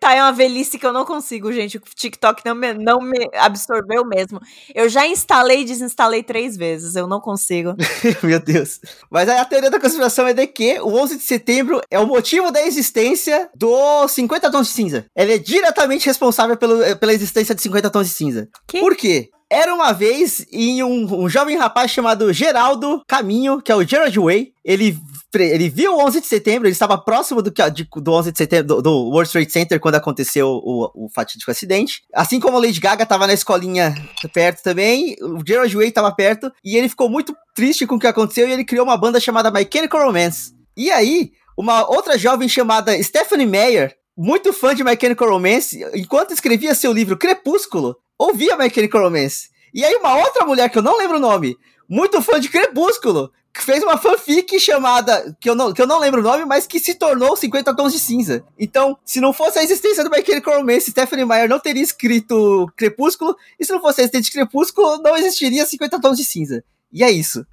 S2: Tá, é uma velhice que eu não consigo, gente. O TikTok não me, não me absorveu mesmo. Eu já instalei e desinstalei três vezes. Eu não consigo.
S1: Meu Deus. Mas aí a teoria da conspiração é de que o 11 de setembro é o motivo da existência do 50 tons de cinza. Ele é diretamente responsável pelo, pela existência de 50 tons de cinza.
S2: Que?
S1: Por quê? Era uma vez em um, um jovem rapaz chamado Geraldo Caminho, que é o Gerard Way. Ele, ele viu o 11 de setembro, ele estava próximo do, do 11 de setembro, do, do World Trade Center, quando aconteceu o, o fatídico acidente. Assim como a Lady Gaga estava na escolinha perto também, o Gerard Way estava perto, e ele ficou muito triste com o que aconteceu, e ele criou uma banda chamada My Chemical Romance. E aí, uma outra jovem chamada Stephanie Meyer, muito fã de My Chemical Romance, enquanto escrevia seu livro Crepúsculo, ouvia My Chemical Romance. E aí uma outra mulher, que eu não lembro o nome, muito fã de Crepúsculo, que fez uma fanfic chamada, que eu, não, que eu não lembro o nome, mas que se tornou 50 Tons de Cinza. Então, se não fosse a existência do My Chemical Romance, Stephanie Meyer não teria escrito Crepúsculo, e se não fosse a existência de Crepúsculo, não existiria 50 Tons de Cinza. E é isso.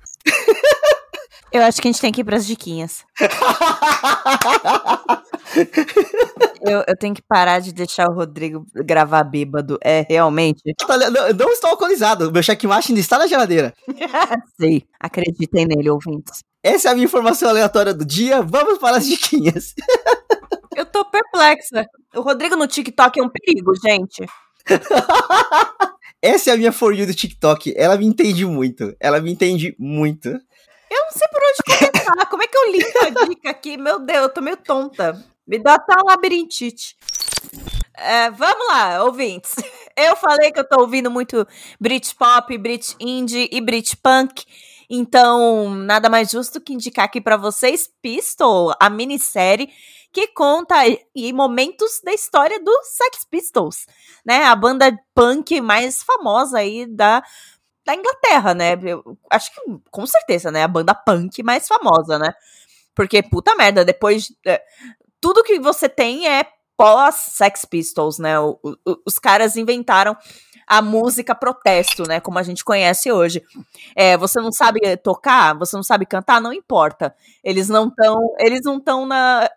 S2: Eu acho que a gente tem que ir pras diquinhas. Eu, eu tenho que parar de deixar o Rodrigo gravar bêbado. É, realmente.
S1: Tá, não, não estou alcoolizado, meu checkmate ainda está na geladeira.
S2: Sei. Acreditem nele, ouvintes.
S1: Essa é a minha informação aleatória do dia. Vamos para as diquinhas.
S2: Eu tô perplexa. O Rodrigo no TikTok é um perigo, gente.
S1: Essa é a minha For You do TikTok. Ela me entende muito. Ela me entende muito.
S2: Eu não sei por onde começar. Como é que eu li a dica aqui? Meu Deus, eu tô meio tonta. Me dá até uma labirintite. É, vamos lá, ouvintes. Eu falei que eu tô ouvindo muito Britpop, Brit Indie e Britpunk. Então, nada mais justo que indicar aqui para vocês Pistol, a minissérie que conta e momentos da história do Sex Pistols, né? A banda punk mais famosa aí da, da Inglaterra, né? Eu acho que com certeza, né? A banda punk mais famosa, né? Porque puta merda, depois é, tudo que você tem é pós Sex Pistols, né? O, o, os caras inventaram a música protesto, né? Como a gente conhece hoje. É, você não sabe tocar, você não sabe cantar, não importa. Eles não estão, eles não estão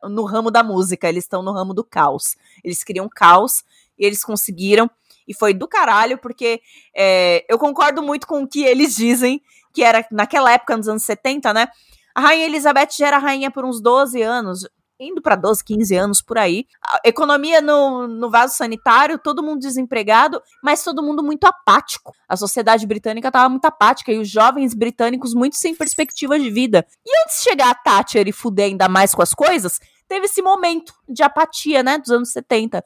S2: no ramo da música, eles estão no ramo do caos. Eles criam caos e eles conseguiram. E foi do caralho, porque é, eu concordo muito com o que eles dizem, que era naquela época, nos anos 70, né? A Rainha Elizabeth já era rainha por uns 12 anos indo para 12, 15 anos por aí. A economia no, no vaso sanitário, todo mundo desempregado, mas todo mundo muito apático. A sociedade britânica estava muito apática e os jovens britânicos muito sem perspectiva de vida. E antes de chegar a Thatcher e fuder ainda mais com as coisas, teve esse momento de apatia, né, dos anos 70.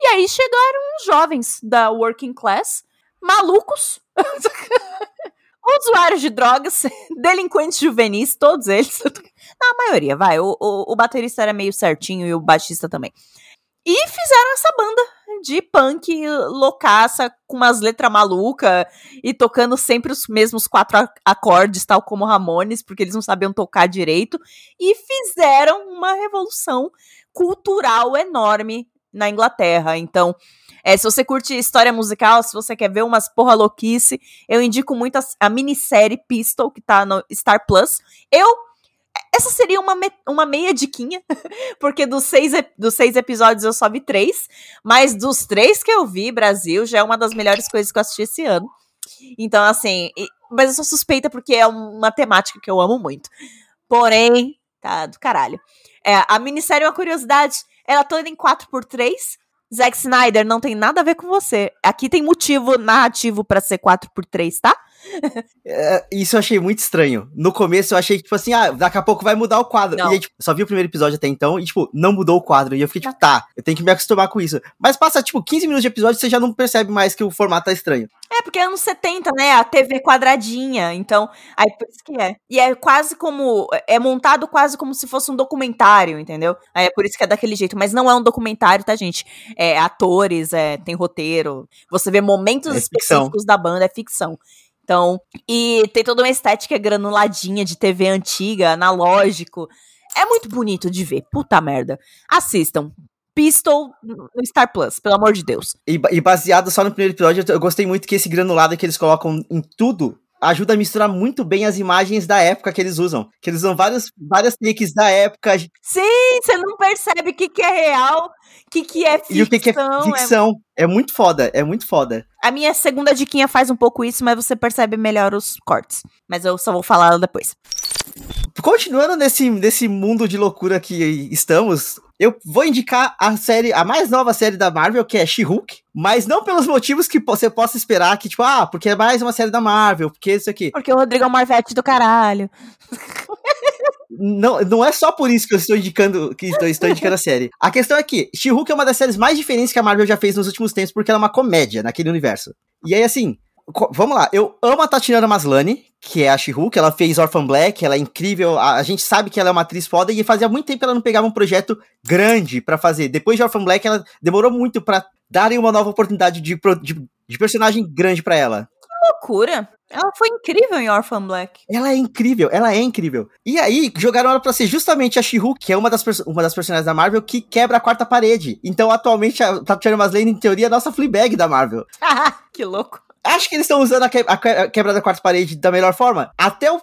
S2: E aí chegaram os jovens da working class, malucos, usuários de drogas, delinquentes juvenis, todos eles. Na maioria, vai. O, o, o, baterista era meio certinho e o baixista também. E fizeram essa banda de punk loucaça, com umas letras malucas e tocando sempre os mesmos quatro acordes, tal como Ramones, porque eles não sabiam tocar direito. E fizeram uma revolução cultural enorme na Inglaterra. Então, é, se você curte história musical, se você quer ver umas porra louquice, eu indico muito a, a minissérie Pistol, que tá no Star Plus. Eu. Essa seria uma, me, uma meia diquinha, porque dos seis, dos seis episódios eu só vi três, mas dos três que eu vi, Brasil, já é uma das melhores coisas que eu assisti esse ano. Então, assim, e, mas eu sou suspeita porque é uma temática que eu amo muito. Porém, tá do caralho. É, a minissérie é uma curiosidade, ela toda em 4x3, Zack Snyder não tem nada a ver com você. Aqui tem motivo narrativo para ser 4x3, tá?
S1: É, isso eu achei muito estranho. No começo eu achei que, tipo assim, ah, daqui a pouco vai mudar o quadro. Não. E aí, tipo, só vi o primeiro episódio até então e, tipo, não mudou o quadro. E eu fiquei, tipo, tá, eu tenho que me acostumar com isso. Mas passa, tipo, 15 minutos de episódio você já não percebe mais que o formato tá estranho.
S2: É, porque é anos 70, né? A TV quadradinha. Então, aí por isso que é. E é quase como. É montado quase como se fosse um documentário, entendeu? Aí é por isso que é daquele jeito. Mas não é um documentário, tá, gente? É atores, é, tem roteiro. Você vê momentos é específicos da banda, é ficção. Então, e tem toda uma estética granuladinha de TV antiga, analógico. É muito bonito de ver. Puta merda. Assistam. Pistol no Star Plus, pelo amor de Deus.
S1: E, e baseado só no primeiro episódio, eu gostei muito que esse granulado que eles colocam em tudo ajuda a misturar muito bem as imagens da época que eles usam. Que eles usam vários, várias takes da época.
S2: Sim, você não percebe o que, que é real, o que, que é ficção.
S1: E o que, que é ficção. É... é... muito foda, é muito foda.
S2: A minha segunda diquinha faz um pouco isso, mas você percebe melhor os cortes. Mas eu só vou falar depois.
S1: Continuando nesse, nesse mundo de loucura que estamos, eu vou indicar a série, a mais nova série da Marvel, que é She-Hulk, mas não pelos motivos que você possa esperar, que tipo, ah, porque é mais uma série da Marvel, porque isso aqui.
S2: Porque o Rodrigo é um Marvete do caralho.
S1: não, não é só por isso que eu estou indicando que estou, estou indicando a série. A questão é que She-Hulk é uma das séries mais diferentes que a Marvel já fez nos últimos tempos, porque ela é uma comédia naquele universo. E aí, assim, Vamos lá, eu amo a Tatiana Maslany, que é a She-Hulk, ela fez Orphan Black, ela é incrível, a, a, gente sabe que ela é uma atriz foda e fazia muito tempo que ela não pegava um projeto grande para fazer. Depois de Orphan Black, ela demorou muito para darem uma nova oportunidade de, de, de personagem grande para ela.
S2: Que loucura! Ela foi incrível em Orphan Black.
S1: Ela é incrível, ela é incrível. E aí, jogaram ela pra ser justamente a She-Hulk, que é uma das, uma das personagens da Marvel que quebra a quarta parede. Então, atualmente, a Tatiana Maslany, em teoria, é a nossa Fleabag da Marvel.
S2: que louco.
S1: Acho que eles estão usando a, que, a, quebra da quarta parede da melhor forma. Até o,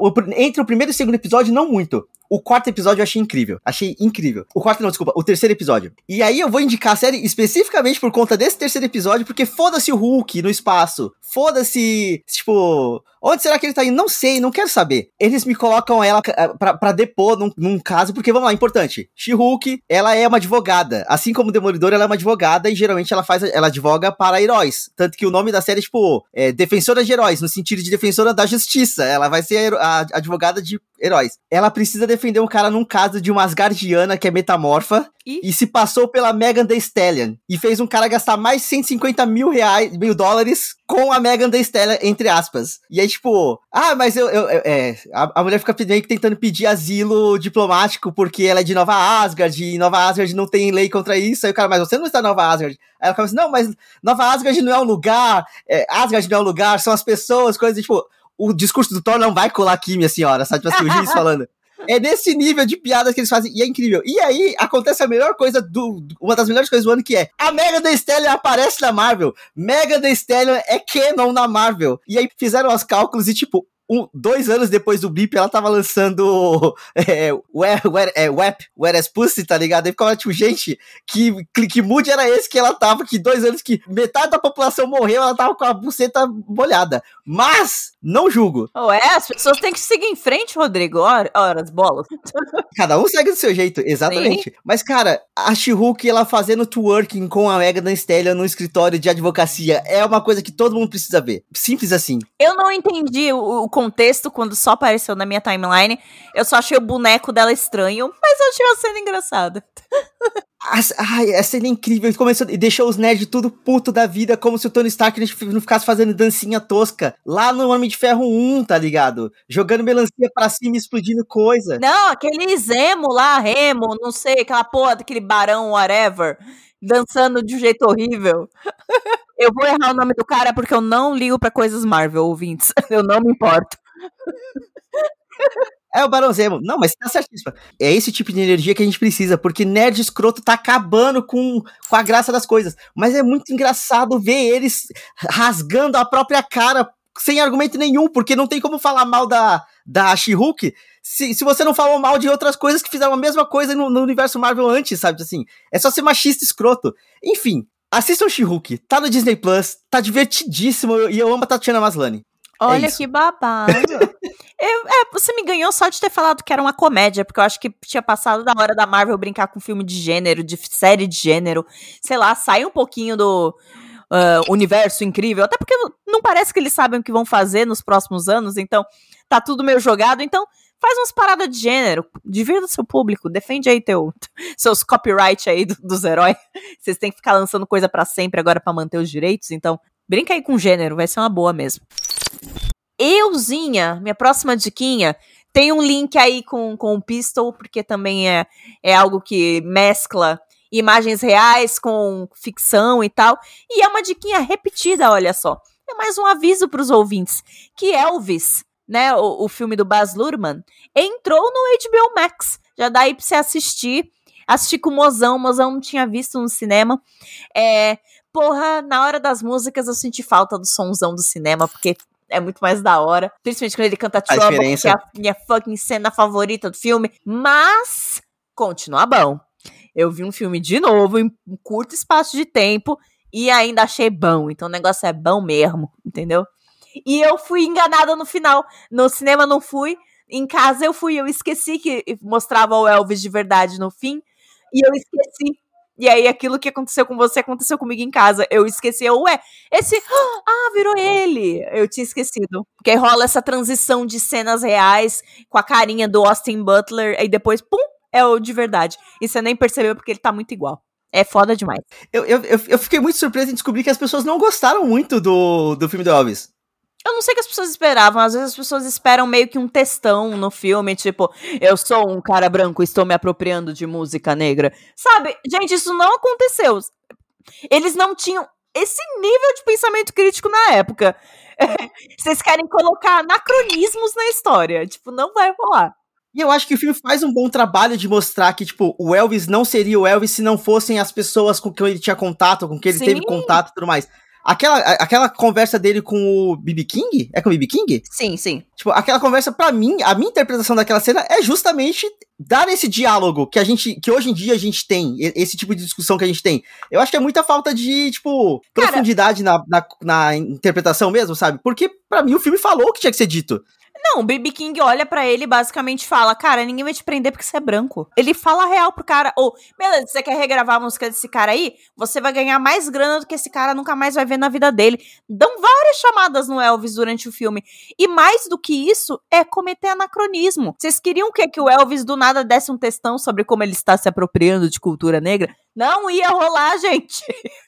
S1: o, entre o primeiro e o segundo episódio, não muito. O quarto episódio eu achei incrível. Achei incrível. O quarto não, desculpa. O terceiro episódio. E aí eu vou indicar a série especificamente por conta desse terceiro episódio, porque foda-se o Hulk no espaço. Foda-se, tipo, onde será que ele tá indo? Não sei, não quero saber. Eles me colocam ela pra, pra depor num, num caso, porque vamos lá, importante. She-Hulk, ela é uma advogada. Assim como o Demolidor, ela é uma advogada e geralmente ela faz, ela advoga para heróis. Tanto que o nome da série é, tipo, é Defensora de Heróis, no sentido de defensora da justiça. Ela vai ser a, a advogada de heróis. Ela precisa defender um cara num caso de uma Asgardiana que é metamorfa
S2: Ih.
S1: e se passou pela Megan Thee Stallion e fez um cara gastar mais de 150 mil reais, mil dólares com a Megan Thee Stallion, entre aspas. E aí, tipo, ah, mas eu, eu- eu- é, a, a mulher fica meio que tentando pedir asilo diplomático porque ela é de Nova Asgard e Nova Asgard não tem lei contra isso. Aí o cara, mas você não está em Nova Asgard. Aí ela fala assim, não, mas Nova Asgard não é um lugar, é, Asgard não é um lugar, são as pessoas, coisas, tipo, o discurso do Thor não vai colar aqui, minha senhora, sabe? Tipo assim, o juiz falando. É nesse nível de piadas que eles fazem, e é incrível. E aí, acontece a melhor coisa do. Uma das melhores coisas do ano que é: a Mega Thee Stallion aparece na Marvel. Mega Thee Stallion é canon na Marvel. E aí fizeram os cálculos e, tipo, um, dois anos depois do Blip, ela tava lançando é, Where, Where, é, Wep, Where as Pussy, tá ligado? Aí ficava tipo, gente, que, que, mood era esse que ela tava? Que dois anos que metade da população morreu, ela tava com a buceta molhada. Mas, não julgo.
S2: Oh, é, as pessoas têm que seguir em frente, Rodrigo. Ora, ora as bolas.
S1: Cada um segue do seu jeito, exatamente. Mas, cara, a She-Hulk, ela fazendo twerking com a Megan Stallion no escritório de advocacia é uma coisa que todo mundo precisa ver. Simples assim.
S2: Eu não entendi o contexto quando só apareceu na minha timeline. Eu só achei o boneco dela estranho, mas eu achei a cena engraçada.
S1: Ai, essa cena é incrível. Ele Começou, e deixou os nerds tudo puto da vida, como se o Tony Stark não ficasse fazendo dancinha tosca. Lá no Homem de Ferro 1, tá ligado? Jogando melancia pra cima e explodindo coisa.
S2: Não, aquele Zemo lá, Remo, não sei, aquela porra daquele barão, whatever, dançando de um jeito horrível. Eu vou errar o nome do cara porque eu não ligo pra coisas Marvel, ouvintes. Eu não me importo.
S1: É o Barão Zemo. Não, mas tá certíssimo. É esse tipo de energia que a gente precisa, porque nerd escroto tá acabando com, com a graça das coisas. Mas é muito engraçado ver eles rasgando a própria cara sem argumento nenhum, porque não tem como falar mal da, da She-Hulk se, se você não falou mal de outras coisas que fizeram a mesma coisa no, no universo Marvel antes, sabe? Assim, é só ser machista escroto. Enfim, assistam She-Hulk. Tá no Disney Plus, tá divertidíssimo e eu amo a Tatiana Maslany.
S2: Olha
S1: isso.
S2: que babado. Eu- é, você me ganhou só de ter falado que era uma comédia, porque eu acho que tinha passado da hora da Marvel brincar com filme de gênero, de série de gênero. Sei lá, sai um pouquinho do ah, universo incrível. Até porque não- não parece que eles sabem o que vão fazer nos próximos anos, então tá tudo meio jogado. Então faz umas paradas de gênero, divirta seu público, defende aí teu, seus copyright aí do- dos heróis. Vocês têm que ficar lançando coisa pra sempre agora pra manter os direitos, então brinca aí com gênero, vai ser uma boa mesmo. Euzinha, minha próxima diquinha, tem um link aí com, com o Pistol, porque também é, é algo que mescla imagens reais com ficção e tal. E é uma diquinha repetida, olha só. É mais um aviso para os ouvintes que Elvis, né, o, o filme do Baz Luhrmann, entrou no HBO Max. Já dá aí pra você assistir. Assistir com o Mozão, o Mozão não tinha visto no cinema. É, porra, na hora das músicas eu senti falta do sonzão do cinema, porque é muito mais da hora. Principalmente quando ele canta Trouble, que
S1: diferença.
S2: é a minha fucking cena favorita do filme. Mas, continua bom. Eu vi um filme de novo, em um curto espaço de tempo, e ainda achei bom. Então o negócio é bom mesmo, entendeu? E eu fui enganada no final. No cinema não fui. Em casa eu fui, eu esqueci que mostrava o Elvis de verdade no fim. E eu esqueci. E aí, aquilo que aconteceu com você aconteceu comigo em casa. Eu esqueci, eu, ué, esse. Ah, virou ele! Eu tinha esquecido. Porque rola essa transição de cenas reais com a carinha do Austin Butler, aí depois, pum, é o de verdade. E você nem percebeu porque ele tá muito igual. É foda demais.
S1: Eu, eu, eu, fiquei muito surpreso em descobrir que as pessoas não gostaram muito do, do filme do Elvis.
S2: Eu não sei o que as pessoas esperavam. Às vezes as pessoas esperam meio que um textão no filme, tipo, eu sou um cara branco, estou me apropriando de música negra. Sabe? Gente, isso não aconteceu. Eles não tinham esse nível de pensamento crítico na época. Vocês querem colocar anacronismos na história. Tipo, não vai rolar.
S1: E eu acho que o filme faz um bom trabalho de mostrar que, tipo, o Elvis não seria o Elvis se não fossem as pessoas com quem ele tinha contato, com quem ele
S2: Sim.
S1: teve contato e tudo mais. Aquela, aquela conversa dele com o B.B. King? É com o B.B. King?
S2: Sim, sim.
S1: Tipo, aquela conversa, pra mim, a minha interpretação daquela cena é justamente dar esse diálogo que a gente, que hoje em dia a gente tem, esse tipo de discussão que a gente tem. Eu acho que é muita falta de, tipo,
S2: Cara-
S1: profundidade na, na, na interpretação mesmo, sabe? Porque, pra mim, o filme falou o que tinha que ser dito.
S2: Não, o BB King olha pra ele e basicamente fala: Cara, ninguém vai te prender porque você é branco. Ele fala real pro cara: Ou, beleza, você quer regravar a música desse cara aí? Você vai ganhar mais grana do que esse cara nunca mais vai ver na vida dele. Dão várias chamadas no Elvis durante o filme. E mais do que isso, é cometer anacronismo. Vocês queriam que, que o Elvis do nada desse um textão sobre como ele está se apropriando de cultura negra? Não ia rolar, gente.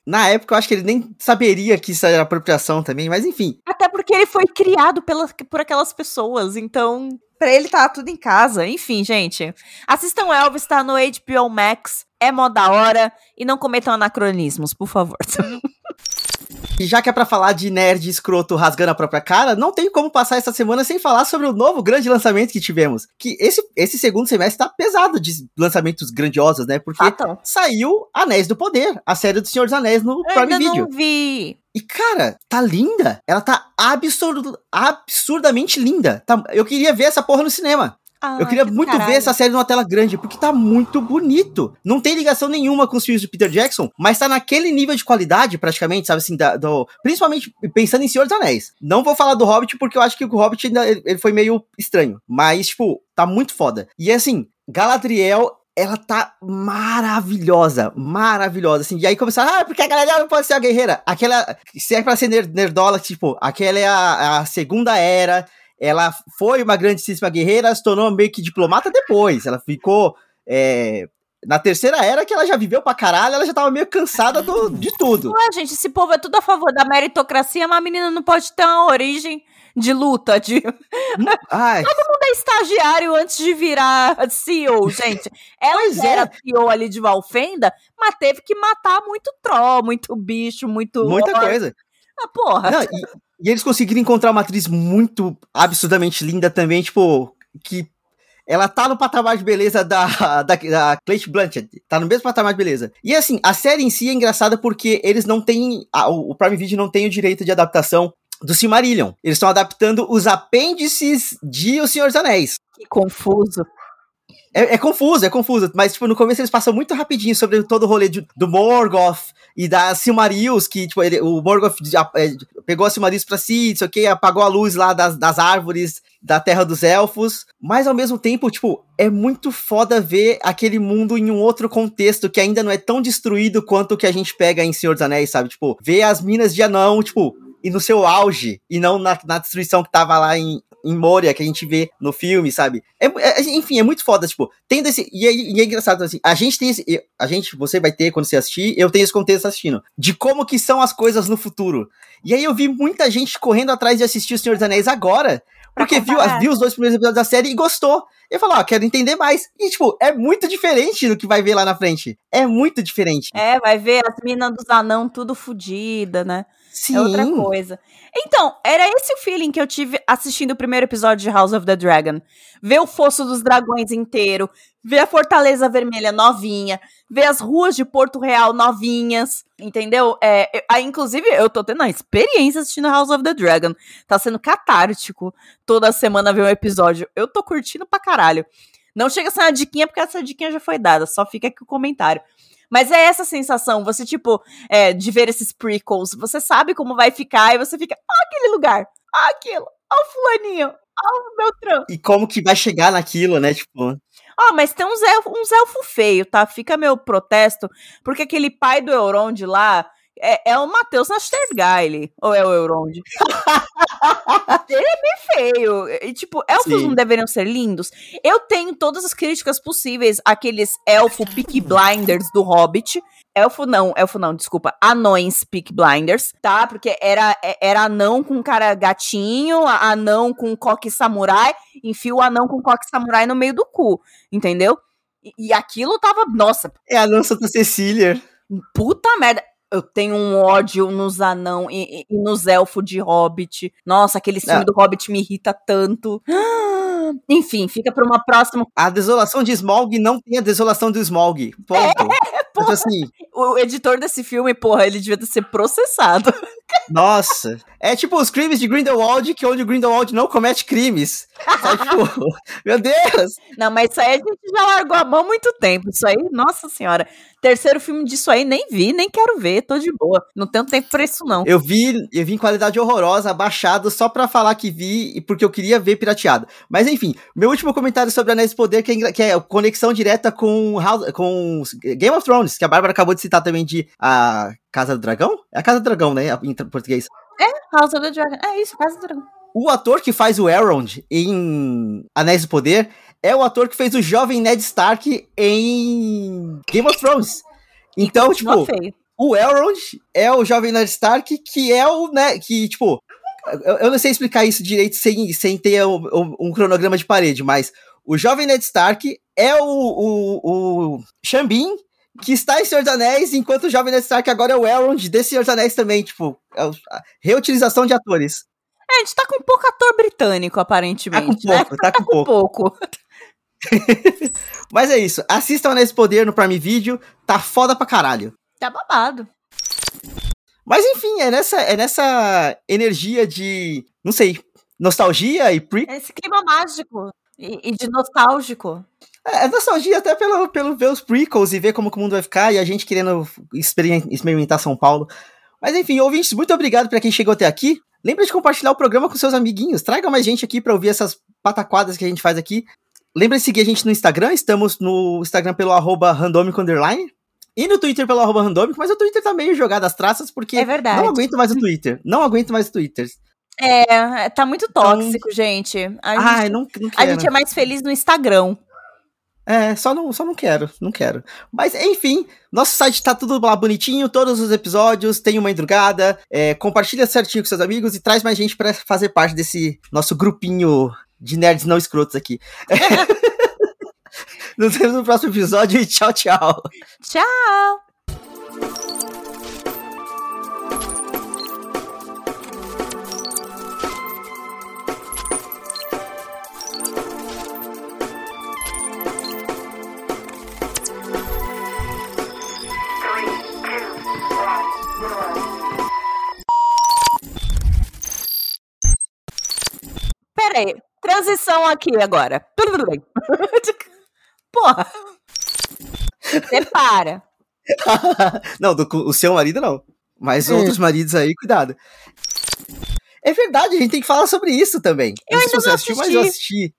S1: Na época, eu acho que ele nem saberia que isso era apropriação também, mas enfim.
S2: Até porque ele foi criado pela, por aquelas pessoas, então. Pra ele tá tudo em casa. Enfim, gente. Assistam Elvis, tá no HBO Max. É mó da hora. E não cometam anacronismos, por favor.
S1: E já que é pra falar de nerd escroto rasgando a própria cara, não tem como passar essa semana sem falar sobre o novo grande lançamento que tivemos. Que esse, esse segundo semestre tá pesado de lançamentos grandiosos, né? Porque
S2: Ah, tá.
S1: saiu Anéis do Poder, a série do Senhor dos Anéis no
S2: Eu
S1: Prime
S2: ainda
S1: Video.
S2: não vi.
S1: E, cara, tá linda. Ela tá absurdo, absurdamente linda. Tá- eu queria ver essa porra no cinema.
S2: Ah,
S1: Eu queria
S2: que
S1: muito
S2: caralho.
S1: ver essa série numa tela grande, porque tá muito bonito. Não tem ligação nenhuma com os filmes do Peter Jackson, mas tá naquele nível de qualidade, praticamente, sabe assim, da- do, principalmente pensando em Senhor dos Anéis. Não vou falar do Hobbit, porque eu acho que o Hobbit ainda, ele, foi meio estranho. Mas, tipo, tá muito foda. E assim, Galadriel. Ela tá maravilhosa, maravilhosa, assim. E aí começaram, ah, porque a Galadriel não pode ser a guerreira. Aquela, se é pra ser ner- nerdola, tipo, aquela é a, a segunda era, ela foi uma grandíssima guerreira, se tornou meio que diplomata depois. Ela ficou. é, na terceira era que ela já viveu pra caralho, ela já tava meio cansada do- de tudo.
S2: Ué, gente, esse povo é tudo a favor da meritocracia, mas a menina não pode ter uma origem de luta, de
S1: Ai,
S2: é estagiário antes de virar CEO, gente. Ela
S1: Pois
S2: já
S1: é.
S2: era CEO ali de Valfenda, mas teve que matar muito troll, muito bicho, muito.
S1: muita coisa.
S2: Ah, porra.
S1: Não, e, e eles conseguiram encontrar uma atriz muito absurdamente linda também, tipo, que ela tá no patamar de beleza da, da, da Cate Blanchett, tá no mesmo patamar de beleza. E assim, a série em si é engraçada porque eles não têm, a- o Prime Video não tem o direito de adaptação do Silmarillion. Eles estão adaptando os apêndices de O Senhor dos Anéis.
S2: Que confuso.
S1: É, é confuso, é confuso, mas tipo, no começo eles passam muito rapidinho sobre todo o rolê de- do Morgoth e da Silmarils, que tipo, ele- o Morgoth é, pegou a Silmarils pra si, não apagou a luz lá das, das árvores da Terra dos Elfos, mas ao mesmo tempo, tipo, é muito foda ver aquele mundo em um outro contexto que ainda não é tão destruído quanto o que a gente pega em Senhor dos Anéis, sabe? Tipo, ver as minas de anão, tipo, e no seu auge, e não na, na destruição que tava lá em, em Moria, que a gente vê no filme, sabe? É, é- enfim, é muito foda, tipo, tendo esse. E é, e é engraçado, assim, a gente tem esse. A gente, você vai ter quando você assistir, eu tenho esse contexto assistindo. De como que são as coisas no futuro. E aí eu vi muita gente correndo atrás de assistir O Senhor dos Anéis agora. Porque viu,
S2: comparar.
S1: viu os dois primeiros episódios da série e gostou. Eu falei, ó, quero entender mais. E, tipo, é muito diferente do que vai ver lá na frente. É muito diferente.
S2: É, vai ver as minas dos anão tudo fodida, né?
S1: Sim.
S2: É outra coisa. Então, era esse o feeling que eu tive assistindo o primeiro episódio de House of the Dragon. Ver o Fosso dos Dragões inteiro, ver a Fortaleza Vermelha novinha, ver as ruas de Porto Real novinhas, entendeu? É, eu- inclusive, eu tô tendo uma experiência assistindo House of the Dragon. Tá sendo catártico toda semana ver um episódio. Eu tô curtindo pra caralho. Não chega a ser uma diquinha, porque essa diquinha já foi dada, só fica aqui o comentário. Mas é essa sensação, você, tipo, é, de ver esses prequels, você sabe como vai ficar e você fica, ah, aquele lugar, ah, aquilo, ah, o fulaninho, ah, o Beltrão.
S1: E como que vai chegar naquilo, né? Tipo.
S2: Ah, mas tem uns elfos uns elfo feio, tá? Fica meu protesto, porque aquele pai do Elrond lá é, é o Matheus Nastergaile, ou é o Elrond? Ele é bem feio. E, tipo, elfos
S1: Sim.
S2: não deveriam ser lindos? Eu tenho todas as críticas possíveis àqueles elfo Peak Blinders do Hobbit. Elfo não, elfo não, desculpa. Anões Peak Blinders, tá? Porque era, é- era anão com cara gatinho, anão com coque samurai, enfia o anão com coque samurai no meio do cu, entendeu? E, e aquilo tava, nossa,
S1: É a Lança da Cecília.
S2: puta merda. Eu tenho um ódio nos anão e, e- nos elfos de Hobbit. Nossa, aquele filme
S1: Ah.
S2: do Hobbit me irrita tanto. Enfim, fica pra uma próxima.
S1: A desolação de Smaug não tem a desolação do Smaug. Ponto. Então, assim,
S2: O editor desse filme, porra, ele devia ser processado.
S1: nossa. É tipo os crimes de Grindelwald, que onde o Grindelwald não comete crimes. Sabe, tipo, meu Deus!
S2: Não, mas isso aí a gente já largou a mão há muito tempo. Isso aí, nossa senhora. Terceiro filme disso aí, nem vi, nem quero ver, tô de boa. Não tenho tempo pra isso, não.
S1: Eu vi, eu vi em qualidade horrorosa, baixado, só pra falar que vi e porque eu queria ver pirateado. Mas enfim, meu último comentário sobre Anéis do Poder, que é, que é conexão direta com, com Game of Thrones, que a Bárbara acabou de citar também de a Casa do Dragão? É a Casa do Dragão, né? Em português.
S2: É, House of the Dragon. É isso, Casa do Dragão.
S1: O ator que faz o Elrond em Anéis do Poder é o ator que fez o jovem Ned Stark em Game of Thrones. Então, tipo,
S2: feio.
S1: o Elrond é o jovem Ned Stark que é o, né, que, tipo, eu, eu não sei explicar isso direito sem, sem ter um, um cronograma de parede, mas o jovem Ned Stark é o, o, o Xambin que está em Senhor dos Anéis, enquanto o jovem Ned Stark agora é o Elrond de Senhor dos Anéis também, tipo, é a reutilização de atores.
S2: É, a gente tá com pouco ator britânico, aparentemente.
S1: Tá com pouco,
S2: né?
S1: tá com
S2: com
S1: pouco.
S2: pouco.
S1: Mas é isso, assistam Anéis do Poder no Prime Video, tá foda pra caralho.
S2: Tá babado.
S1: Mas enfim, é nessa, é nessa energia de, não sei, nostalgia e pre...
S2: Esse clima mágico e, e de nostálgico.
S1: É, é nostalgia até pelo, pelo ver os prequels e ver como o mundo vai ficar e a gente querendo experim- experimentar São Paulo. Mas enfim, ouvintes, muito obrigado pra quem chegou até aqui. Lembra de compartilhar o programa com seus amiguinhos. Traga mais gente aqui pra ouvir essas pataquadas que a gente faz aqui. Lembra de seguir a gente no Instagram. Estamos no Instagram pelo arroba randômico underline. E no Twitter pelo arroba randômico, mas o Twitter tá meio jogado às traças, porque
S2: É verdade.
S1: não aguento mais o Twitter. Não aguento mais o Twitter.
S2: É, tá muito tóxico, gente. A, gente.
S1: Ai, não, não
S2: a
S1: quero.
S2: gente é mais feliz no Instagram.
S1: É, só não, só não quero, não quero. Mas, enfim, nosso site tá tudo lá bonitinho, todos os episódios, tem uma madrugada, é, compartilha certinho com seus amigos e traz mais gente pra fazer parte desse nosso grupinho de nerds não escrotos aqui. Nos vemos no próximo episódio e tchau, tchau.
S2: Tchau! Transição aqui agora. Porra! Separa.
S1: não, do, o seu marido não. Mas
S2: Hum.
S1: outros maridos aí, cuidado. É verdade, a gente tem que falar sobre isso também.
S2: Eu
S1: não sei se
S2: ainda
S1: você
S2: não
S1: assistiu, mas eu assisti.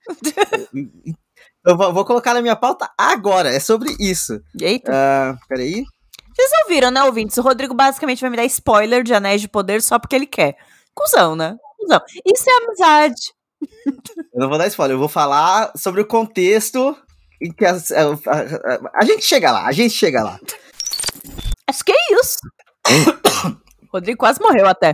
S1: eu vou, vou colocar na minha pauta agora, é sobre isso.
S2: Eita.
S1: Ah, peraí.
S2: Vocês ouviram, né, ouvintes? O Rodrigo basicamente vai me dar spoiler de Anéis de Poder só porque ele quer. Cusão, né? Cusão. Isso é amizade.
S1: Eu não vou dar spoiler, eu vou falar sobre o contexto em que a, a- a- a gente chega lá, a gente chega lá.
S2: Acho que é isso. Rodrigo quase morreu até.